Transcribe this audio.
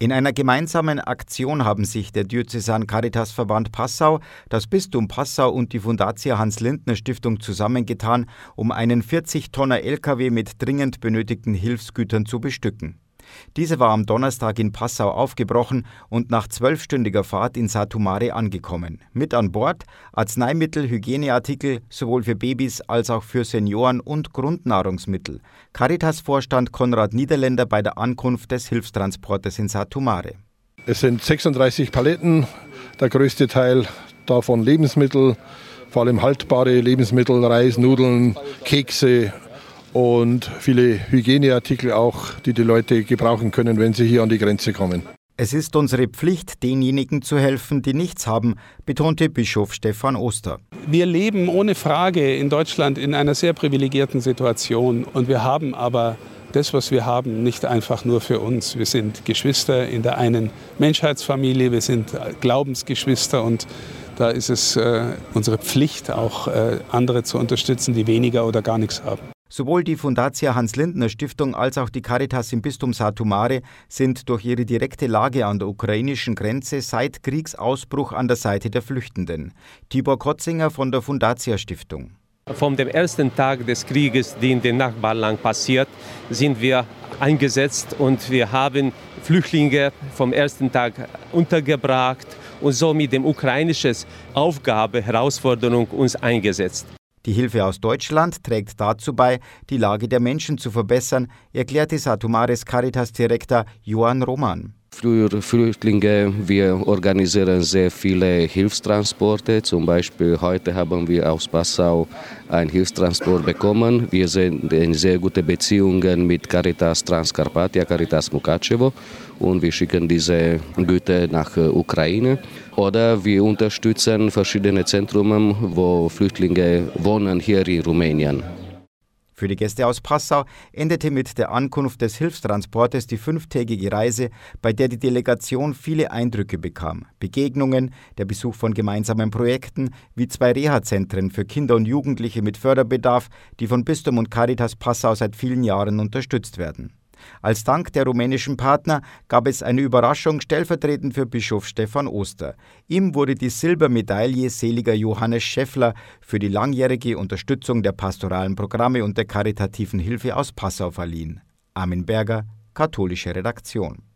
In einer gemeinsamen Aktion haben sich der Diözesan Caritasverband Passau, das Bistum Passau und die Fundatia Hans-Lindner Stiftung zusammengetan, um einen 40-Tonner LKW mit dringend benötigten Hilfsgütern zu bestücken. Diese war am Donnerstag in Passau aufgebrochen und nach zwölfstündiger Fahrt in Satumare angekommen. Mit an Bord Arzneimittel, Hygieneartikel sowohl für Babys als auch für Senioren und Grundnahrungsmittel. Caritas-Vorstand Konrad Niederländer bei der Ankunft des Hilfstransportes in Satumare. Es sind 36 Paletten, der größte Teil davon Lebensmittel, vor allem haltbare Lebensmittel, Reis, Nudeln, Kekse, und viele Hygieneartikel auch, die die Leute gebrauchen können, wenn sie hier an die Grenze kommen. Es ist unsere Pflicht, denjenigen zu helfen, die nichts haben, betonte Bischof Stefan Oster. Wir leben ohne Frage in Deutschland in einer sehr privilegierten Situation und wir haben aber das, was wir haben, nicht einfach nur für uns. Wir sind Geschwister in der einen Menschheitsfamilie, wir sind Glaubensgeschwister und da ist es äh, unsere Pflicht, auch äh, andere zu unterstützen, die weniger oder gar nichts haben. Sowohl die Fundatia Hans-Lindner Stiftung als auch die Caritas im Bistum Satumare sind durch ihre direkte Lage an der ukrainischen Grenze seit Kriegsausbruch an der Seite der Flüchtenden. Tibor Kotzinger von der Fundatia Stiftung. Vom dem ersten Tag des Krieges, der in den Nachbarland passiert, sind wir eingesetzt und wir haben Flüchtlinge vom ersten Tag untergebracht und somit dem ukrainischen Aufgabe, Herausforderung uns eingesetzt. Die Hilfe aus Deutschland trägt dazu bei, die Lage der Menschen zu verbessern, erklärte Satumares Caritas-Direktor Johann Roman. Für Flüchtlinge, wir organisieren sehr viele Hilfstransporte. Zum Beispiel heute haben wir aus Passau einen Hilfstransport bekommen. Wir sind in sehr guten Beziehungen mit Caritas Transcarpatia, Caritas Mukachevo und wir schicken diese Güter nach äh, Ukraine. Oder wir unterstützen verschiedene Zentren, wo Flüchtlinge wohnen hier in Rumänien. Für die Gäste aus Passau endete mit der Ankunft des Hilfstransportes die fünftägige Reise, bei der die Delegation viele Eindrücke bekam. Begegnungen, der Besuch von gemeinsamen Projekten wie zwei Reha-Zentren für Kinder und Jugendliche mit Förderbedarf, die von Bistum und Caritas Passau seit vielen Jahren unterstützt werden. Als Dank der rumänischen Partner gab es eine Überraschung stellvertretend für Bischof Stefan Oster. Ihm wurde die Silbermedaille seliger Johannes Schäffler für die langjährige Unterstützung der pastoralen Programme und der karitativen Hilfe aus Passau verliehen. Armin Berger, katholische Redaktion.